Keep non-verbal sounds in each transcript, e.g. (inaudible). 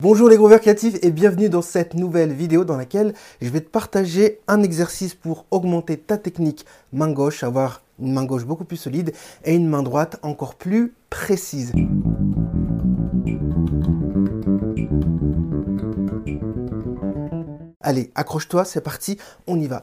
Bonjour les grooveurs créatifs et bienvenue dans cette nouvelle vidéo dans laquelle je vais te partager un exercice pour augmenter ta technique main gauche, avoir une main gauche beaucoup plus solide et une main droite encore plus précise. Allez, accroche-toi, c'est parti, on y va.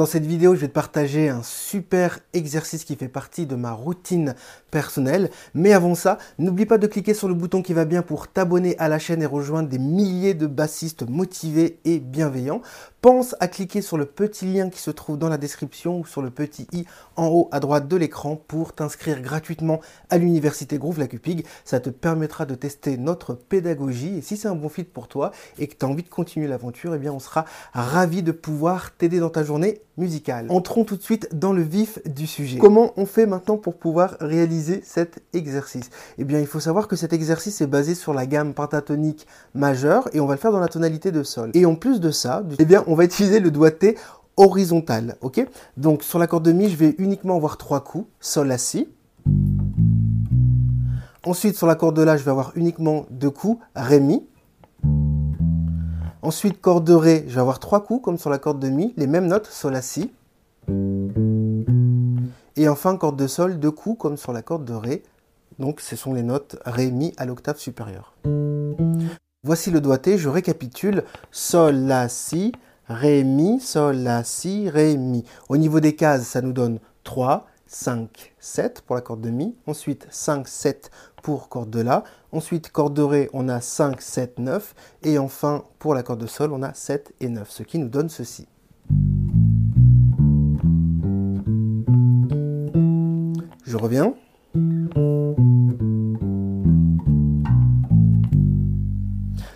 Dans cette vidéo, je vais te partager un super exercice qui fait partie de ma routine personnelle. Mais avant ça, n'oublie pas de cliquer sur le bouton qui va bien pour t'abonner à la chaîne et rejoindre des milliers de bassistes motivés et bienveillants. Pense à cliquer sur le petit lien qui se trouve dans la description ou sur le petit i en haut à droite de l'écran pour t'inscrire gratuitement à l'université Groove La Cupig. Ça te permettra de tester notre pédagogie et si c'est un bon fit pour toi et que tu as envie de continuer l'aventure, eh bien on sera ravi de pouvoir t'aider dans ta journée musicale. Entrons tout de suite dans le vif du sujet. Comment on fait maintenant pour pouvoir réaliser cet exercice? Eh bien il faut savoir que cet exercice est basé sur la gamme pentatonique majeure et on va le faire dans la tonalité de sol. Et en plus de ça, eh bien on va utiliser le doigté horizontal. ok? Donc sur la corde de Mi, je vais uniquement avoir trois coups, Sol, La, Si. Ensuite, sur la corde de La, je vais avoir uniquement deux coups, Ré, Mi. Ensuite, corde de Ré, je vais avoir trois coups, comme sur la corde de Mi, les mêmes notes, Sol, La, Si. Et enfin, corde de Sol, deux coups, comme sur la corde de Ré. Donc, ce sont les notes Ré, Mi à l'octave supérieure. Voici le doigté, je récapitule. Sol, La, Si, Ré, Mi, Sol, La, Si, Ré, Mi. Au niveau des cases, ça nous donne 3, 5, 7 pour la corde de Mi. Ensuite, 5, 7 pour corde de La. Ensuite, corde de Ré, on a 5, 7, 9. Et enfin, pour la corde de Sol, on a 7 et 9, ce qui nous donne ceci. Je reviens.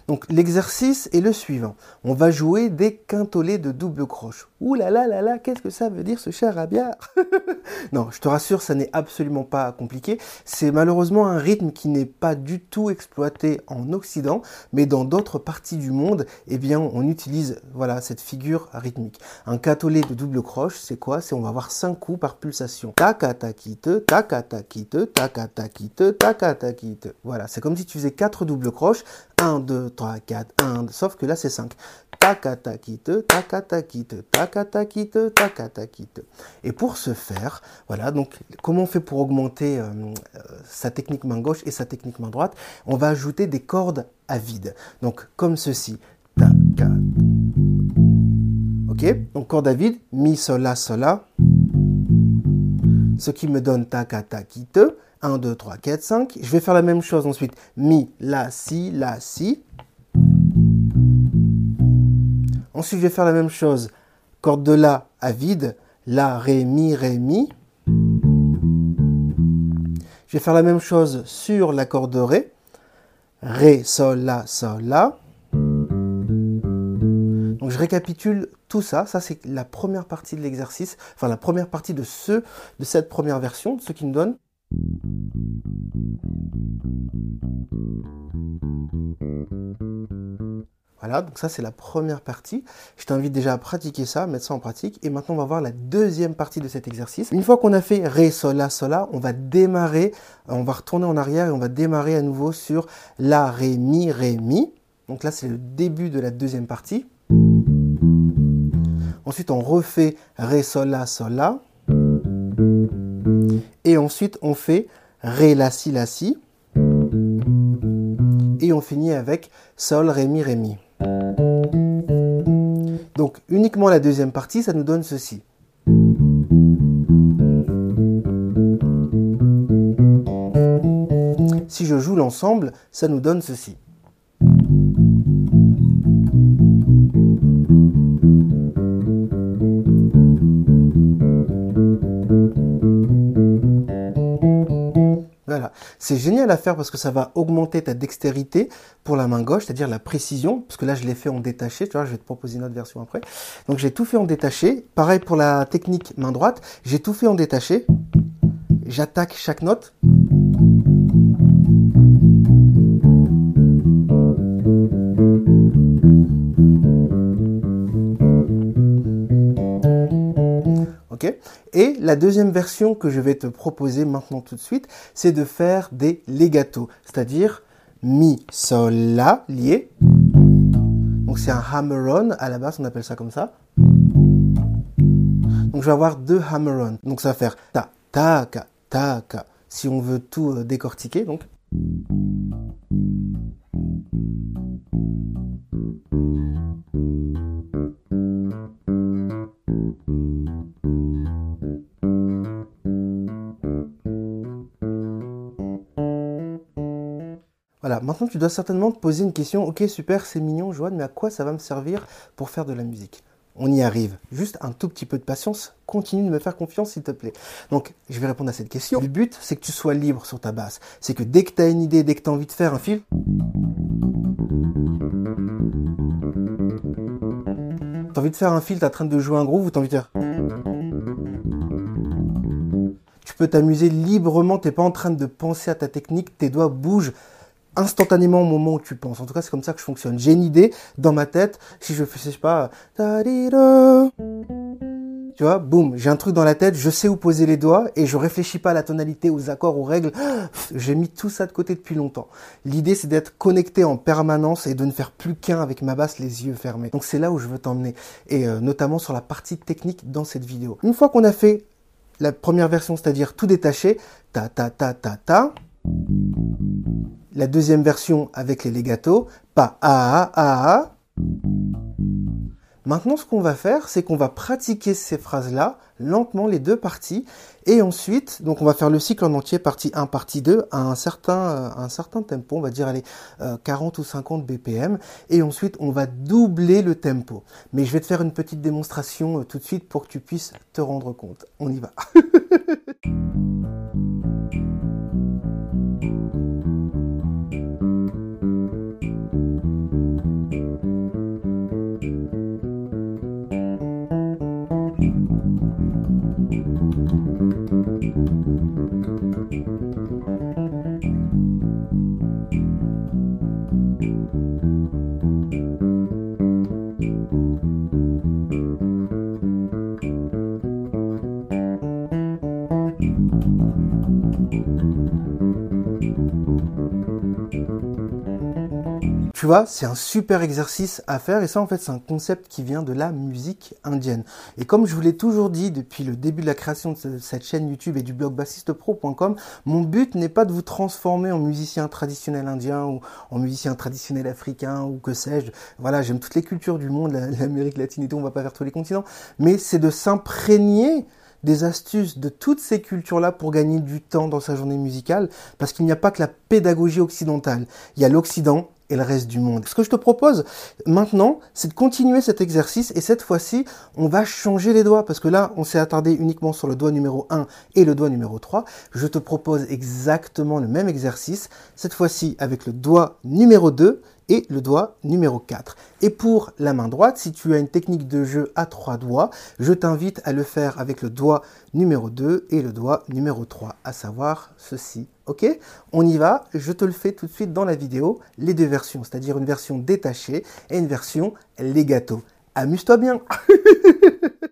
Donc l'exercice est le suivant. On va jouer des quintolets de double croche. Ouh là là là là, qu'est-ce que ça veut dire ce cher rabiard (laughs) Non, je te rassure, ça n'est absolument pas compliqué. C'est malheureusement un rythme qui n'est pas du tout exploité en Occident, mais dans d'autres parties du monde, eh bien, on utilise voilà cette figure rythmique. Un quintolet de double croche, c'est quoi? C'est on va avoir 5 coups par pulsation. Takataquite, takataquite, takataquite, takataquite. Voilà, c'est comme si tu faisais 4 doubles croches. 1, 2, 3, 4, 1, sauf que là c'est 5. Takatakite, takatakite, takatakite, Et pour ce faire, voilà, donc comment on fait pour augmenter euh, euh, sa technique main gauche et sa technique main droite? On va ajouter des cordes à vide. Donc comme ceci. Ok? Donc corde à vide, mi, sol, la, sol, la. Ce qui me donne takatakite. 1, 2, 3, 4, 5. Je vais faire la même chose ensuite. Mi, La, Si, La, Si. Ensuite, je vais faire la même chose. Corde de La à vide. La, Ré, Mi, Ré, Mi. Je vais faire la même chose sur la corde de Ré. Ré, Sol, La, Sol, La. Donc je récapitule tout ça. Ça, c'est la première partie de l'exercice, enfin la première partie de, ce, de cette première version, ce qui nous donne voilà, donc ça c'est la première partie. Je t'invite déjà à pratiquer ça, mettre ça en pratique. Et maintenant on va voir la deuxième partie de cet exercice. Une fois qu'on a fait Ré, Sol, La, Sol, La, on va démarrer, on va retourner en arrière et on va démarrer à nouveau sur La, Ré, Mi, Ré, Mi. Donc là c'est le début de la deuxième partie. Ensuite on refait Ré, Sol, La, Sol, La. Et ensuite, on fait Ré, La, Si, La, Si. Et on finit avec Sol, Ré, Mi, Ré, Mi. Donc, uniquement la deuxième partie, ça nous donne ceci. Si je joue l'ensemble, ça nous donne ceci. C'est génial à faire parce que ça va augmenter ta dextérité pour la main gauche, c'est-à-dire la précision, parce que là je l'ai fait en détaché, tu vois, je vais te proposer une autre version après. Donc j'ai tout fait en détaché. Pareil pour la technique main droite, j'ai tout fait en détaché. J'attaque chaque note. La deuxième version que je vais te proposer maintenant tout de suite, c'est de faire des legato, c'est-à-dire mi, sol, la, lié. Donc c'est un hammer-on, à la base on appelle ça comme ça. Donc je vais avoir deux hammer-on. Donc ça va faire ta, ta, ka, ta. Si on veut tout euh, décortiquer. Voilà, maintenant tu dois certainement te poser une question. Ok, super, c'est mignon, Joanne, mais à quoi ça va me servir pour faire de la musique? On y arrive. Juste un tout petit peu de patience. Continue de me faire confiance, s'il te plaît. Donc, je vais répondre à cette question. Le but, c'est que tu sois libre sur ta basse. C'est que dès que tu as une idée, dès que tu as envie de faire un fil, T'as envie de faire un fil, t'es en train de jouer un groove ou t'as envie de faire... Tu peux t'amuser librement, t'es pas en train de penser à ta technique, tes doigts bougent instantanément au moment où tu penses. En tout cas, c'est comme ça que je fonctionne. J'ai une idée dans ma tête. Si je fais, je sais pas, tu vois, boum, j'ai un truc dans la tête, je sais où poser les doigts et je réfléchis pas à la tonalité, aux accords, aux règles. J'ai mis tout ça de côté depuis longtemps. L'idée, c'est d'être connecté en permanence et de ne faire plus qu'un avec ma basse les yeux fermés. Donc c'est là où je veux t'emmener et euh, notamment sur la partie technique dans cette vidéo. Une fois qu'on a fait la première version, c'est-à-dire tout détaché, ta ta ta ta ta la deuxième version avec les legato, pas a a a a. Maintenant, ce qu'on va faire, c'est qu'on va pratiquer ces phrases-là, lentement, les deux parties, et ensuite, donc on va faire le cycle en entier, partie 1, partie 2, à un certain, un certain tempo, on va dire, allez, 40 euh, ou 50 BPM, et ensuite, on va doubler le tempo. Mais je vais te faire une petite démonstration euh, tout de suite pour que tu puisses te rendre compte. On y va. (laughs) Tu vois, c'est un super exercice à faire et ça en fait c'est un concept qui vient de la musique indienne. Et comme je vous l'ai toujours dit depuis le début de la création de cette chaîne YouTube et du blog bassistepro.com, mon but n'est pas de vous transformer en musicien traditionnel indien ou en musicien traditionnel africain ou que sais-je. Voilà, j'aime toutes les cultures du monde, l'Amérique latine et tout, on va pas vers tous les continents, mais c'est de s'imprégner des astuces de toutes ces cultures-là pour gagner du temps dans sa journée musicale, parce qu'il n'y a pas que la pédagogie occidentale. Il y a l'Occident, et le reste du monde. Ce que je te propose maintenant, c'est de continuer cet exercice et cette fois-ci, on va changer les doigts parce que là, on s'est attardé uniquement sur le doigt numéro 1 et le doigt numéro 3. Je te propose exactement le même exercice, cette fois-ci avec le doigt numéro 2 et le doigt numéro 4. Et pour la main droite, si tu as une technique de jeu à trois doigts, je t'invite à le faire avec le doigt numéro 2 et le doigt numéro 3, à savoir ceci. Ok? On y va, je te le fais tout de suite dans la vidéo, les deux versions, c'est-à-dire une version détachée et une version legato. Amuse-toi bien (laughs)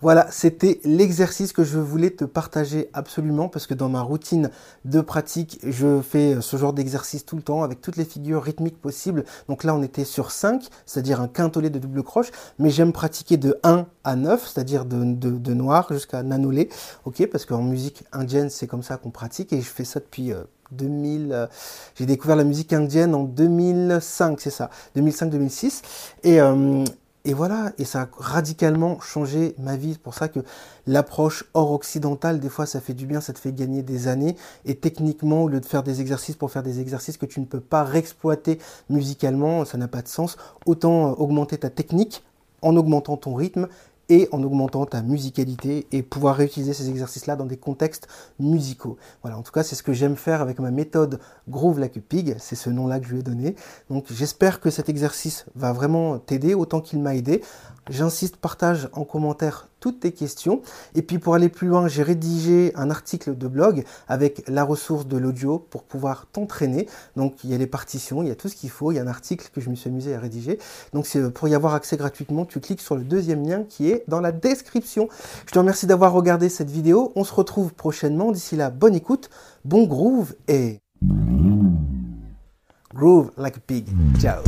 Voilà, c'était l'exercice que je voulais te partager absolument parce que dans ma routine de pratique, je fais ce genre d'exercice tout le temps avec toutes les figures rythmiques possibles. Donc là, on était sur 5, c'est-à-dire un quintolé de double croche, mais j'aime pratiquer de 1 à 9, c'est-à-dire de, noir jusqu'à nanolé, ok, parce qu'en musique indienne, c'est comme ça qu'on pratique et je fais ça depuis... 2000, euh, euh, j'ai découvert la musique indienne en 2005, c'est ça, 2005-2006. Et, et voilà, et ça a radicalement changé ma vie. C'est pour ça que l'approche hors occidentale, des fois, ça fait du bien, ça te fait gagner des années. Et techniquement, au lieu de faire des exercices pour faire des exercices que tu ne peux pas réexploiter musicalement, ça n'a pas de sens. Autant augmenter ta technique en augmentant ton rythme et en augmentant ta musicalité et pouvoir réutiliser ces exercices-là dans des contextes musicaux. Voilà, en tout cas, c'est ce que j'aime faire avec ma méthode Groove Like a Pig, c'est ce nom-là que je lui ai donné. Donc j'espère que cet exercice va vraiment t'aider autant qu'il m'a aidé. J'insiste, partage en commentaire toutes tes questions. Et puis pour aller plus loin, j'ai rédigé un article de blog avec la ressource de l'audio pour pouvoir t'entraîner. Donc il y a les partitions, il y a tout ce qu'il faut, il y a un article que je me suis amusé à rédiger. Donc c'est pour y avoir accès gratuitement, tu cliques sur le deuxième lien qui est dans la description. Je te remercie d'avoir regardé cette vidéo. On se retrouve prochainement. D'ici là, bonne écoute, bon groove et groove like a pig. Ciao.